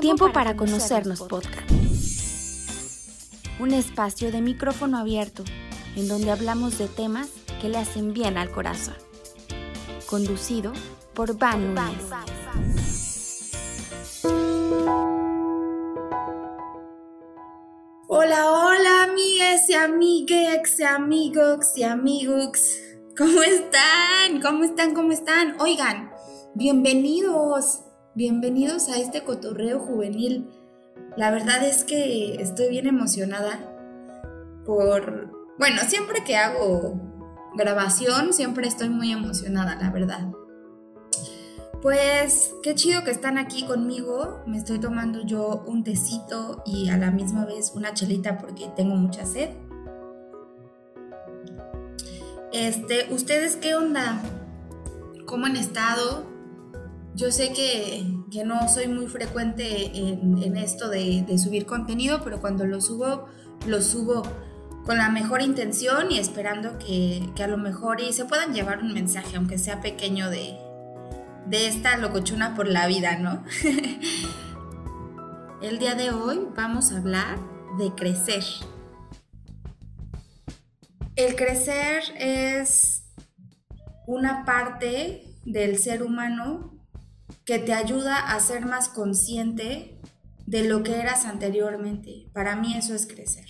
Tiempo, para, conocernos, podcast. Un espacio de micrófono abierto en donde hablamos de temas que le hacen bien al corazón. Conducido por Van Hola, hola, amigas y amigues y amigos y amigos. ¿Cómo están? ¿Cómo están? ¿Cómo están? Oigan, bienvenidos Bienvenidos a este cotorreo juvenil. La verdad es que estoy bien emocionada por... Bueno, siempre que hago grabación, siempre estoy muy emocionada, la verdad. Pues qué chido que están aquí conmigo. Me estoy tomando yo un tecito y a la misma vez una chelita porque tengo mucha sed. Este, ¿ustedes qué onda? ¿Cómo han estado? Yo sé que, no soy muy frecuente en, esto de, subir contenido, pero cuando lo subo, lo subo con la mejor intención y esperando que, a lo mejor y se puedan llevar un mensaje, aunque sea pequeño, de, de esta locochuna por la vida, ¿no? El día de hoy vamos a hablar de crecer. El crecer es una parte del ser humano que te ayuda a ser más consciente de lo que eras anteriormente. Para mí eso es crecer.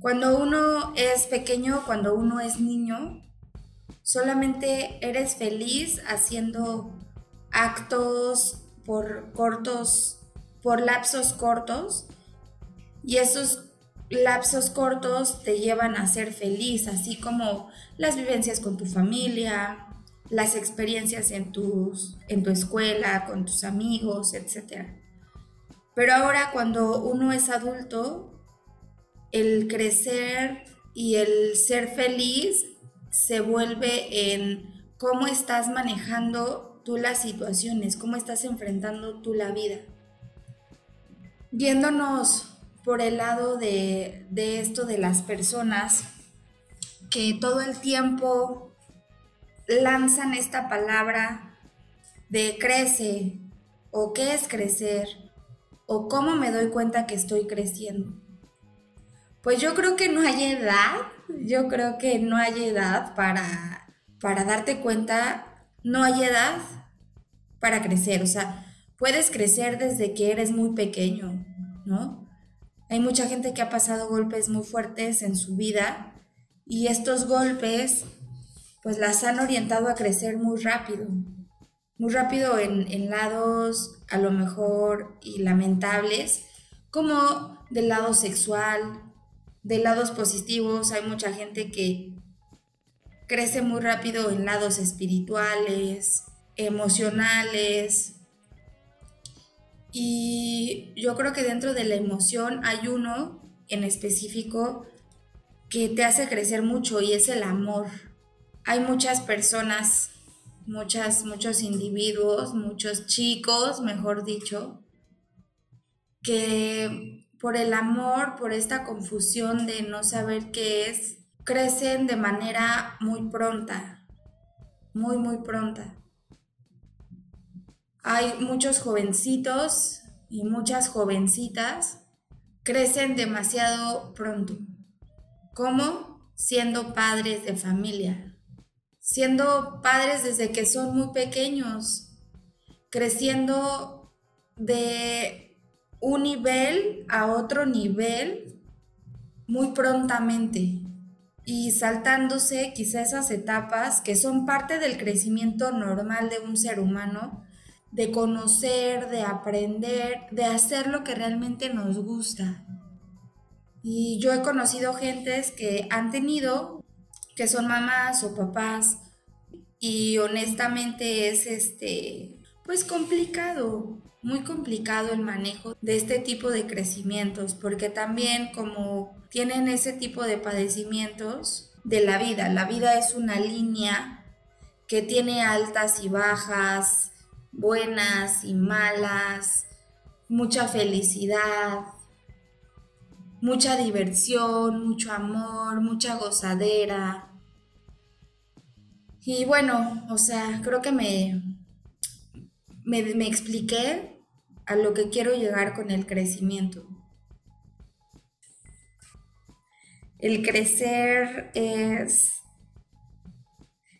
Cuando uno es pequeño, cuando uno es niño, solamente eres feliz haciendo actos por cortos, por lapsos cortos, y esos lapsos cortos te llevan a ser feliz, así como las vivencias con tu familia, las experiencias en, tus, en tu escuela, con tus amigos, etc. Pero ahora cuando uno es adulto, el crecer y el ser feliz se vuelve en cómo estás manejando tú las situaciones, cómo estás enfrentando tú la vida. Viéndonos por el lado de, de esto de las personas que todo el tiempo lanzan esta palabra de crece o qué es crecer o cómo me doy cuenta que estoy creciendo. Pues yo creo que no hay edad, yo creo que no hay edad para, para darte cuenta, no hay edad para crecer, o sea, puedes crecer desde que eres muy pequeño, ¿no? Hay mucha gente que ha pasado golpes muy fuertes en su vida y estos golpes pues las han orientado a crecer muy rápido, muy rápido en, lados a lo mejor y lamentables, como del lado sexual, de lados positivos, hay mucha gente que crece muy rápido en lados espirituales, emocionales. Y yo creo que dentro de la emoción hay uno en específico que te hace crecer mucho y es el amor hay muchas personas, muchas, muchos individuos, muchos chicos, mejor dicho, que por el amor, por esta confusión de no saber qué es, crecen de manera muy pronta, muy, muy pronta. Hay muchos jovencitos y muchas jovencitas crecen demasiado pronto. ¿Cómo? Siendo padres de familia siendo padres desde que son muy pequeños, creciendo de un nivel a otro nivel muy prontamente y saltándose quizá esas etapas que son parte del crecimiento normal de un ser humano, de conocer, de aprender, de hacer lo que realmente nos gusta. Y yo he conocido gentes que han tenido que son mamás o papás y honestamente es este pues complicado, muy complicado el manejo de este tipo de crecimientos porque también como tienen ese tipo de padecimientos de la vida, la vida es una línea que tiene altas y bajas, buenas y malas, mucha felicidad, mucha diversión, mucho amor, mucha gozadera. Y bueno, o sea, creo que me, me, expliqué, a lo que quiero llegar con el crecimiento. El crecer es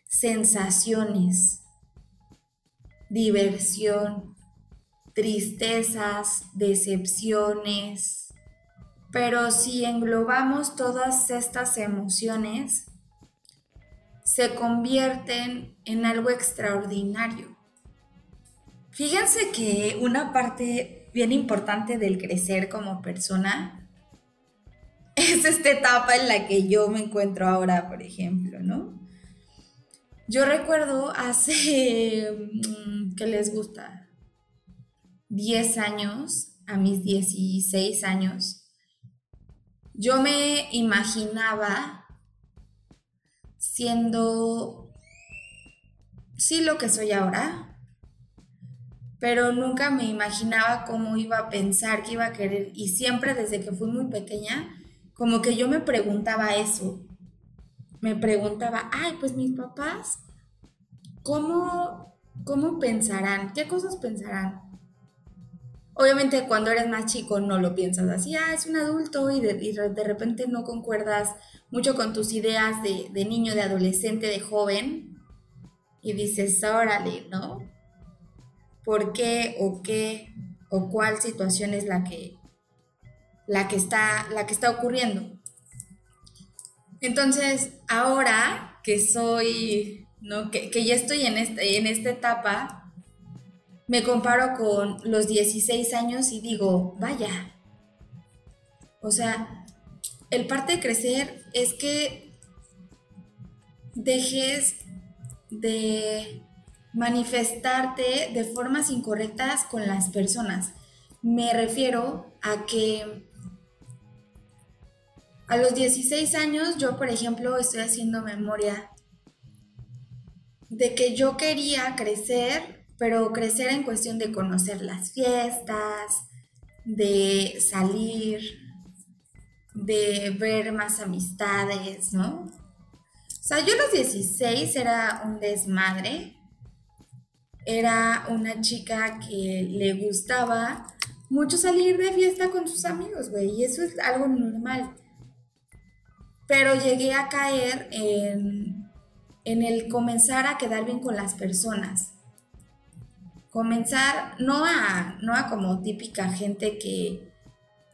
sensaciones, diversión, tristezas, decepciones. Pero si englobamos todas estas emociones, se convierten en algo extraordinario. Fíjense que una parte bien importante del crecer como persona es esta etapa en la que yo me encuentro ahora, por ejemplo, ¿no? Yo recuerdo hace, mm, ¿qué les gusta? 10 años, a mis 16 años, yo me imaginaba siendo, sí, lo que soy ahora, pero nunca me imaginaba cómo iba a pensar, qué iba a querer. Y siempre desde que fui muy pequeña, como que yo me preguntaba eso. Me preguntaba, ay, pues mis papás, ¿cómo, cómo pensarán? ¿Qué cosas pensarán? Obviamente cuando eres más chico no lo piensas así, ah, es un adulto y de, de repente no concuerdas mucho con tus ideas de, de, niño, de adolescente, de joven y dices, órale, ¿no? ¿Por qué o qué o cuál situación es la que, la que está, la que está ocurriendo. Entonces, ahora que soy, ¿no? que, ya estoy en, este, en esta etapa, me comparo con los 16 años y digo, vaya, o sea, el parte de crecer es que dejes de manifestarte de formas incorrectas con las personas. Me refiero a que a los 16 años yo, por ejemplo, estoy haciendo memoria de que yo quería crecer, pero crecer en cuestión de conocer las fiestas, de salir, de ver más amistades, ¿no? O sea, yo a los 16 era un desmadre, era una chica que le gustaba mucho salir de fiesta con sus amigos, güey, y eso es algo normal pero llegué a caer en, el comenzar a quedar bien con las personas. Comenzar, no a, no a como típica gente que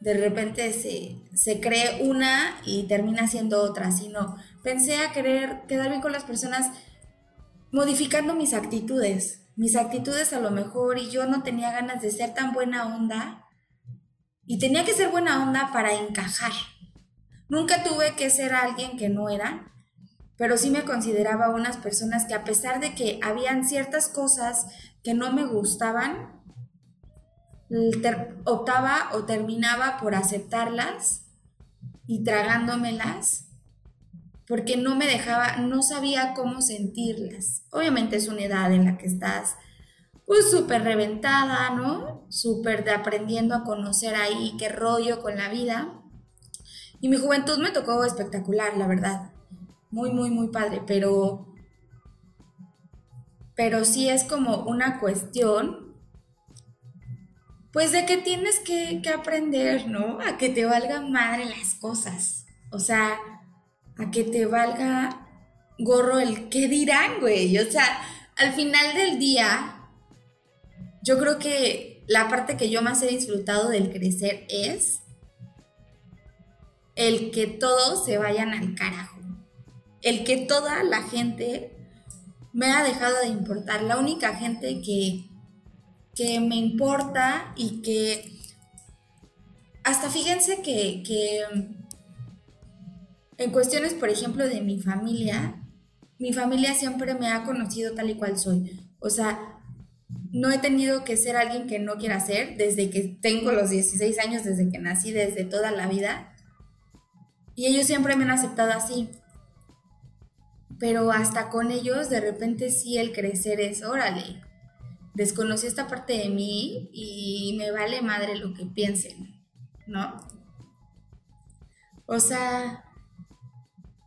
de repente se, se cree una y termina siendo otra, sino pensé a querer quedar bien con las personas modificando mis actitudes. Mis actitudes a lo mejor y yo no tenía ganas de ser tan buena onda y tenía que ser buena onda para encajar. Nunca tuve que ser alguien que no era, pero sí me consideraba unas personas que a pesar de que habían ciertas cosas que no me gustaban, optaba o terminaba por aceptarlas y tragándomelas porque no me dejaba, no sabía cómo sentirlas. Obviamente es una edad en la que estás pues súper reventada, ¿no? Súper aprendiendo a conocer ahí qué rollo con la vida. Y mi juventud me tocó espectacular, la verdad. Muy, muy, muy padre, pero... Pero sí es como una cuestión, pues de que tienes que, que aprender, ¿no? A que te valga madre las cosas. O sea, a que te valga gorro el qué dirán, güey. O sea, al final del día, yo creo que la parte que yo más he disfrutado del crecer es el que todos se vayan al carajo. El que toda la gente me ha dejado de importar. La única gente que, que me importa y que hasta fíjense que, que en cuestiones, por ejemplo, de mi familia, mi familia siempre me ha conocido tal y cual soy. O sea, no he tenido que ser alguien que no quiera ser desde que tengo los 16 años, desde que nací, desde toda la vida. Y ellos siempre me han aceptado así. Pero hasta con ellos, de repente sí el crecer es, órale, desconocí esta parte de mí y me vale madre lo que piensen, ¿no? O sea,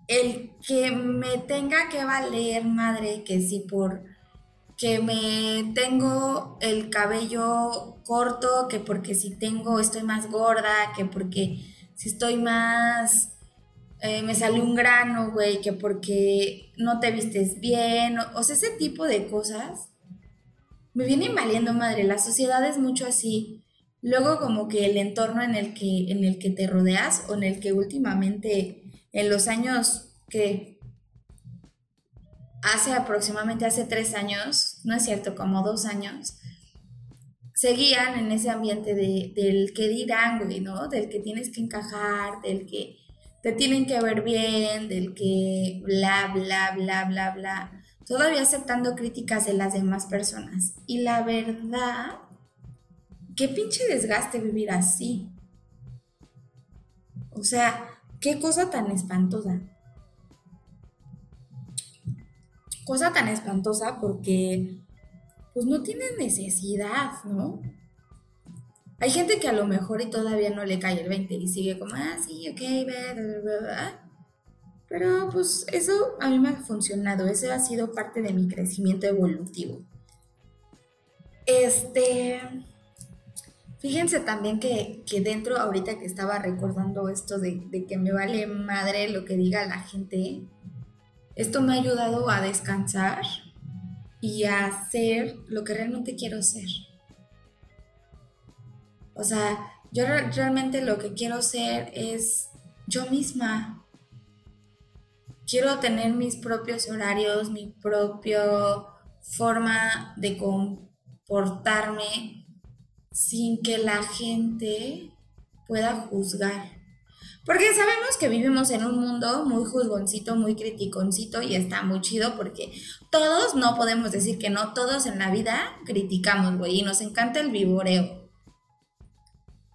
el que me tenga que valer madre que si por que me tengo el cabello corto, que porque si tengo, estoy más gorda, que porque si estoy más, eh, me sale un grano, güey, que porque no te vistes bien, o, sea, ese tipo de cosas me vienen valiendo madre. La sociedad es mucho así. Luego como que el entorno en el que, en el que te rodeas o en el que últimamente en los años que hace aproximadamente hace tres años, no es cierto, como dos años, seguían en ese ambiente de, del que dirán, güey, ¿no? Del que tienes que encajar, del que te tienen que ver bien, del que bla, bla, bla, bla, bla. Todavía aceptando críticas de las demás personas. Y la verdad, qué pinche desgaste vivir así. O sea, qué cosa tan espantosa. cosa tan espantosa porque pues no tiene necesidad, ¿no? Hay gente que a lo mejor y todavía no le cae el 20 y sigue como, ah, sí, ok, pero pues eso a mí me ha funcionado, ese ha sido parte de mi crecimiento evolutivo. Este, fíjense también que, dentro, ahorita que estaba recordando esto de, de que me vale madre lo que diga la gente, esto me ha ayudado a descansar y a hacer lo que realmente quiero ser. O sea, yo realmente lo que quiero ser es yo misma. Quiero tener mis propios horarios, mi propia forma de comportarme sin que la gente pueda juzgar. Porque sabemos que vivimos en un mundo muy juzgoncito, muy criticoncito y está muy chido porque todos, no podemos decir que no, todos en la vida criticamos, güey, y nos encanta el vivoreo.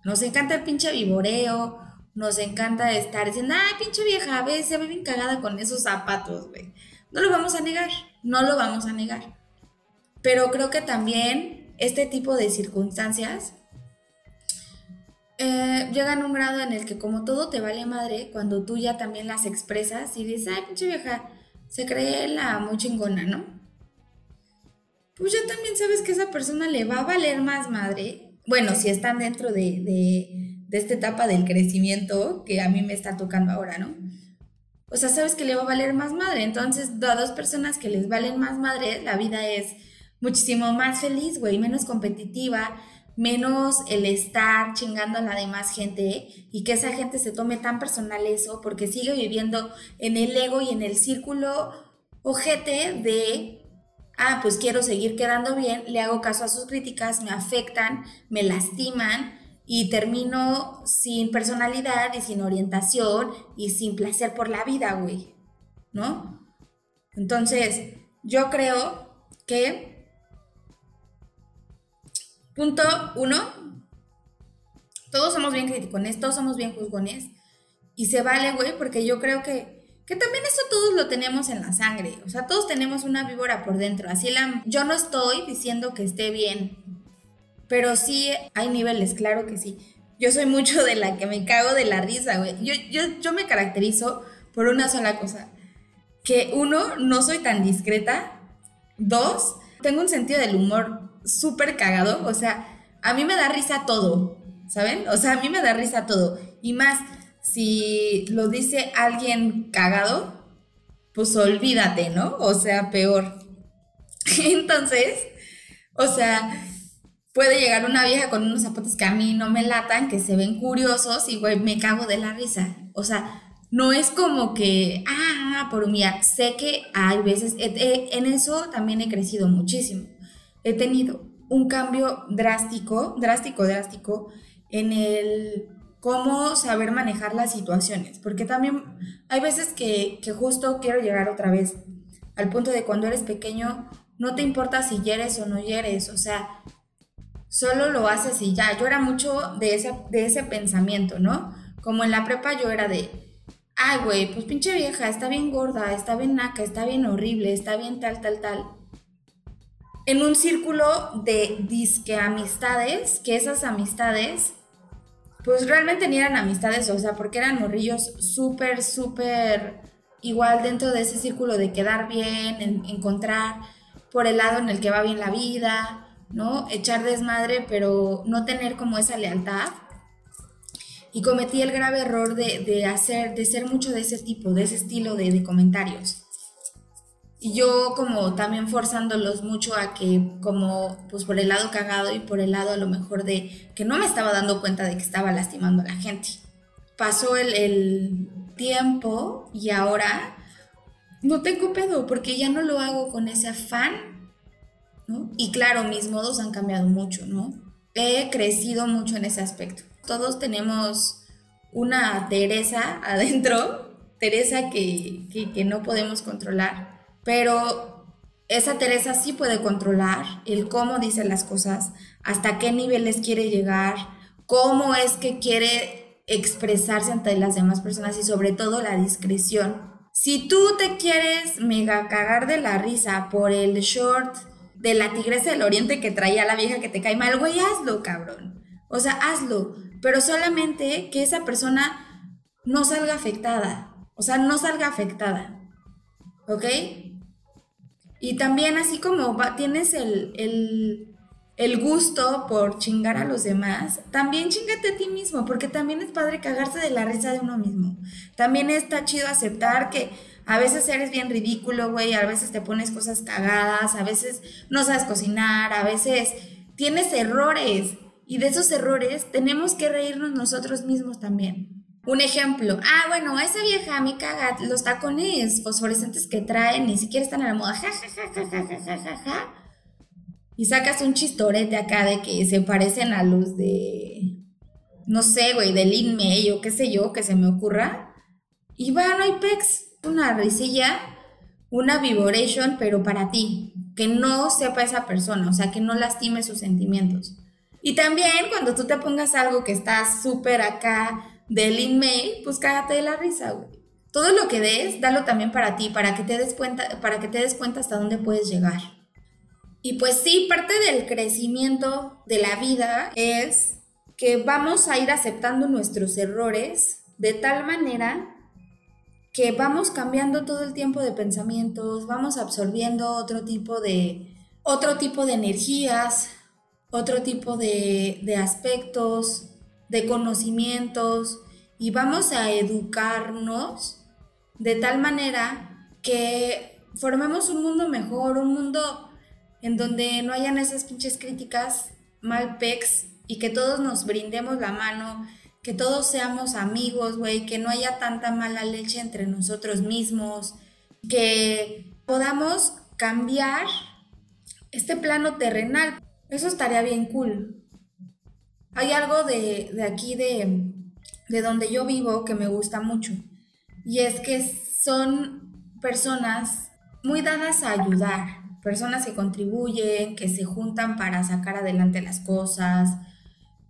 Nos encanta el pinche vivoreo, nos encanta estar diciendo, ay, pinche vieja, a se ve bien cagada con esos zapatos, güey. No lo vamos a negar, no lo vamos a negar. Pero creo que también este tipo de circunstancias eh, llegan a un grado en el que como todo te vale madre, cuando tú ya también las expresas y dices, ay, pinche vieja, se cree la muy chingona, ¿no? Pues ya también sabes que esa persona le va a valer más madre. Bueno, si están dentro de, de, de esta etapa del crecimiento que a mí me está tocando ahora, ¿no? O sea, sabes que le va a valer más madre. Entonces, a dos personas que les valen más madre, la vida es muchísimo más feliz, güey, menos competitiva, menos el estar chingando a la demás gente y que esa gente se tome tan personal eso porque sigue viviendo en el ego y en el círculo ojete de, ah, pues quiero seguir quedando bien, le hago caso a sus críticas, me afectan, me lastiman y termino sin personalidad y sin orientación y sin placer por la vida, güey, ¿no? Entonces, yo creo que Punto uno, todos somos bien criticones, todos somos bien juzgones. Y se vale, güey, porque yo creo que, que también eso todos lo tenemos en la sangre. O sea, todos tenemos una víbora por dentro. Así la, yo no estoy diciendo que esté bien, pero sí hay niveles, claro que sí. Yo soy mucho de la que me cago de la risa, güey. Yo, yo, yo me caracterizo por una sola cosa. Que uno, no soy tan discreta. Dos, tengo un sentido del humor súper cagado. O sea, a mí me da risa todo, ¿saben? O sea, a mí me da risa todo. Y más, si lo dice alguien cagado, pues olvídate, ¿no? O sea, peor. Entonces, o sea, puede llegar una vieja con unos zapatos que a mí no me latan, que se ven curiosos y, güey, me cago de la risa. O sea, no es como que, ah, por humillar. Sé que hay veces, en eso también he crecido muchísimo he tenido un cambio drástico, drástico, drástico en el cómo saber manejar las situaciones, porque también hay veces que, justo quiero llegar otra vez al punto de cuando eres pequeño, no te importa si hieres o no hieres, o sea, solo lo haces y ya. Yo era mucho de ese, de ese pensamiento, ¿no? Como en la prepa yo era de, ay, güey, pues pinche vieja, está bien gorda, está bien naca, está bien horrible, está bien tal, tal, tal en un círculo de disque amistades, que esas amistades, pues realmente ni eran amistades, o sea, porque eran morrillos súper, súper igual dentro de ese círculo de quedar bien, encontrar por el lado en el que va bien la vida, ¿no? Echar desmadre, pero no tener como esa lealtad. Y cometí el grave error de, hacer, de ser mucho de ese tipo, de ese estilo de, de comentarios. Y yo como también forzándolos mucho a que como pues por el lado cagado y por el lado a lo mejor de que no me estaba dando cuenta de que estaba lastimando a la gente. Pasó el, el tiempo y ahora no tengo pedo porque ya no lo hago con ese afán, ¿no? Y claro, mis modos han cambiado mucho, ¿no? He crecido mucho en ese aspecto. Todos tenemos una Teresa adentro, Teresa que, que, que no podemos controlar, pero esa Teresa sí puede controlar el cómo dice las cosas, hasta qué niveles quiere llegar, cómo es que quiere expresarse ante las demás personas y sobre todo la discreción si tú te quieres mega cagar de la risa por el short de la tigresa del oriente que traía la vieja que te cae mal, güey, hazlo, cabrón. O sea, hazlo. Pero solamente que esa persona no salga afectada. O sea, no salga afectada. ¿Ok? Y también así como tienes el, el, el gusto por chingar a los demás, también chingate a ti mismo, porque también es padre cagarse de la risa de uno mismo. También está chido aceptar que a veces eres bien ridículo, güey, a veces te pones cosas cagadas, a veces no sabes cocinar, a veces tienes errores. Y de esos errores tenemos que reírnos nosotros mismos también. Un ejemplo, ah, bueno, esa vieja me caga los tacones fosforescentes que traen, ni siquiera están a la moda, ja, ja, ja, ja, ja ja ja ja Y sacas un chistorete acá de que se parecen a los de, no sé, güey, de Lin o qué sé yo, que se me ocurra. Y bueno, hay pex, una risilla, una vibration pero para ti, que no sepa esa persona, o sea, que no lastime sus sentimientos. Y también cuando tú te pongas algo que está súper acá, de Lin May, pues cágate de la risa, güey. Todo lo que des, dalo también para ti, para que te des cuenta, para que te des cuenta hasta dónde puedes llegar. Y pues sí, parte del crecimiento de la vida es que vamos a ir aceptando nuestros errores de tal manera que vamos cambiando todo el tiempo de pensamientos, vamos absorbiendo otro tipo de, otro tipo de energías, otro tipo de, de aspectos, de conocimientos y vamos a educarnos de tal manera que formemos un mundo mejor, un mundo en donde no hayan esas pinches críticas mal pex y que todos nos brindemos la mano, que todos seamos amigos, güey, que no haya tanta mala leche entre nosotros mismos, que podamos cambiar este plano terrenal. Eso estaría bien cool. Hay algo de, aquí, de, de donde yo vivo, que me gusta mucho. Y es que son personas muy dadas a ayudar, personas que contribuyen, que se juntan para sacar adelante las cosas,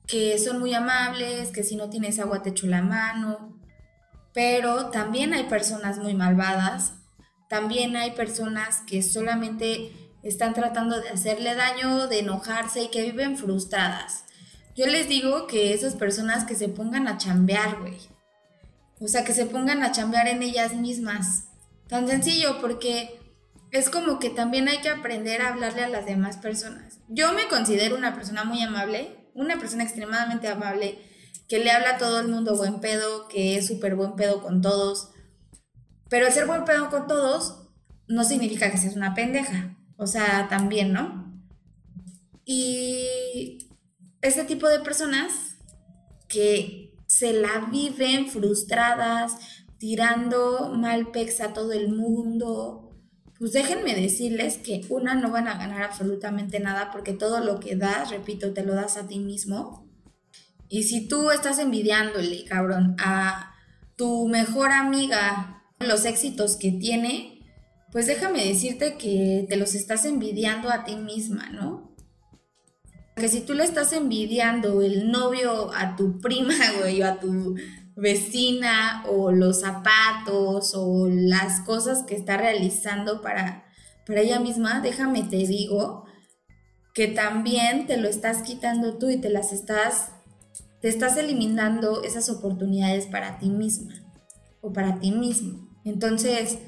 que son muy amables, que si no tienes agua te echo la mano, pero también hay personas muy malvadas, también hay personas que solamente están tratando de hacerle daño, de enojarse y que viven frustradas. Yo les digo que esas personas que se pongan a chambear, güey. O sea, que se pongan a chambear en ellas mismas. Tan sencillo, porque es como que también hay que aprender a hablarle a las demás personas. Yo me considero una persona muy amable, una persona extremadamente amable, que le habla a todo el mundo buen pedo, que es súper buen pedo con todos. Pero el ser buen pedo con todos no significa que seas una pendeja. O sea, también, ¿no? Y este tipo de personas que se la viven frustradas, tirando mal pex a todo el mundo, pues déjenme decirles que una no van a ganar absolutamente nada porque todo lo que das, repito, te lo das a ti mismo. Y si tú estás envidiándole, cabrón, a tu mejor amiga los éxitos que tiene, pues déjame decirte que te los estás envidiando a ti misma, ¿no? Que si tú le estás envidiando el novio a tu prima, güey, o a tu vecina o los zapatos o las cosas que está realizando para, para ella misma, déjame te digo que también te lo estás quitando tú y te las estás, te estás eliminando esas oportunidades para ti misma o para ti mismo. Entonces,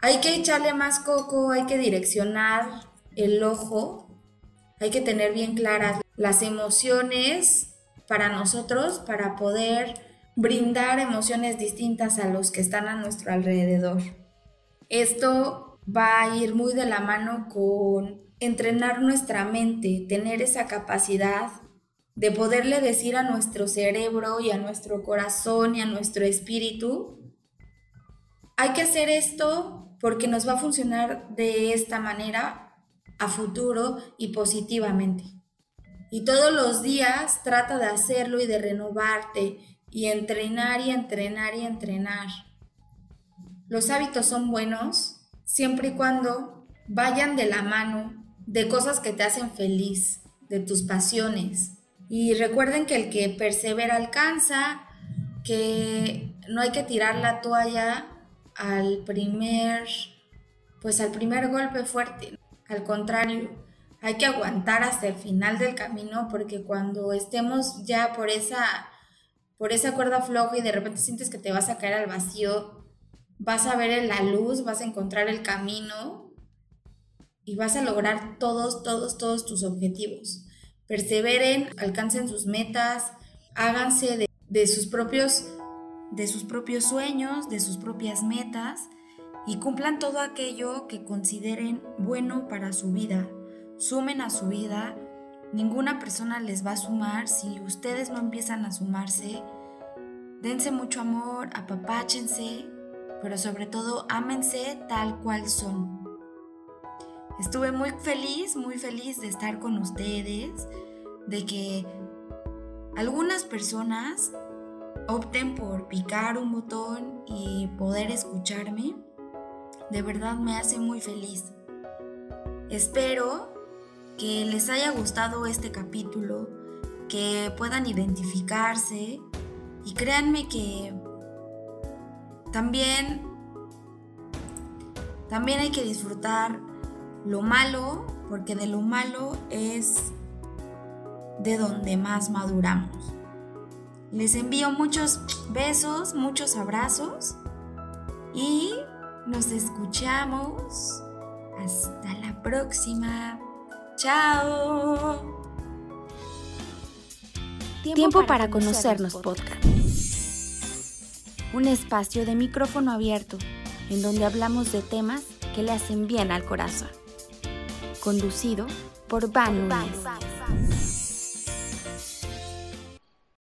hay que echarle más coco, hay que direccionar el ojo, hay que tener bien claras las emociones para nosotros, para poder brindar emociones distintas a los que están a nuestro alrededor. Esto va a ir muy de la mano con entrenar nuestra mente, tener esa capacidad de poderle decir a nuestro cerebro y a nuestro corazón y a nuestro espíritu, hay que hacer esto porque nos va a funcionar de esta manera a futuro y positivamente. Y todos los días trata de hacerlo y de renovarte y entrenar y entrenar y entrenar. Los hábitos son buenos siempre y cuando vayan de la mano de cosas que te hacen feliz, de tus pasiones, y recuerden que el que persevera alcanza, que no hay que tirar la toalla al primer, pues al primer golpe fuerte. Al contrario, hay que aguantar hasta el final del camino porque cuando estemos ya por esa, por esa cuerda floja y de repente sientes que te vas a caer al vacío, vas a ver la luz, vas a encontrar el camino y vas a lograr todos, todos, todos tus objetivos. Perseveren, alcancen sus metas, háganse de, sus propios de sus propios sueños, de sus propias metas y cumplan todo aquello que consideren bueno para su vida. Sumen a su vida. Ninguna persona les va a sumar si ustedes no empiezan a sumarse. Dense mucho amor, apapáchense, pero sobre todo ámense tal cual son. Estuve muy feliz, muy feliz de estar con ustedes, de que algunas personas opten por picar un botón y poder escucharme. De verdad me hace muy feliz. Espero que les haya gustado este capítulo, que puedan identificarse y créanme que también también hay que disfrutar lo malo, porque de lo malo es de donde más maduramos. Les envío muchos besos, muchos abrazos y nos escuchamos. Hasta la próxima. Chao. Tiempo, para, conocernos, podcast. Un espacio de micrófono abierto en donde hablamos de temas que le hacen bien al corazón conducido por Van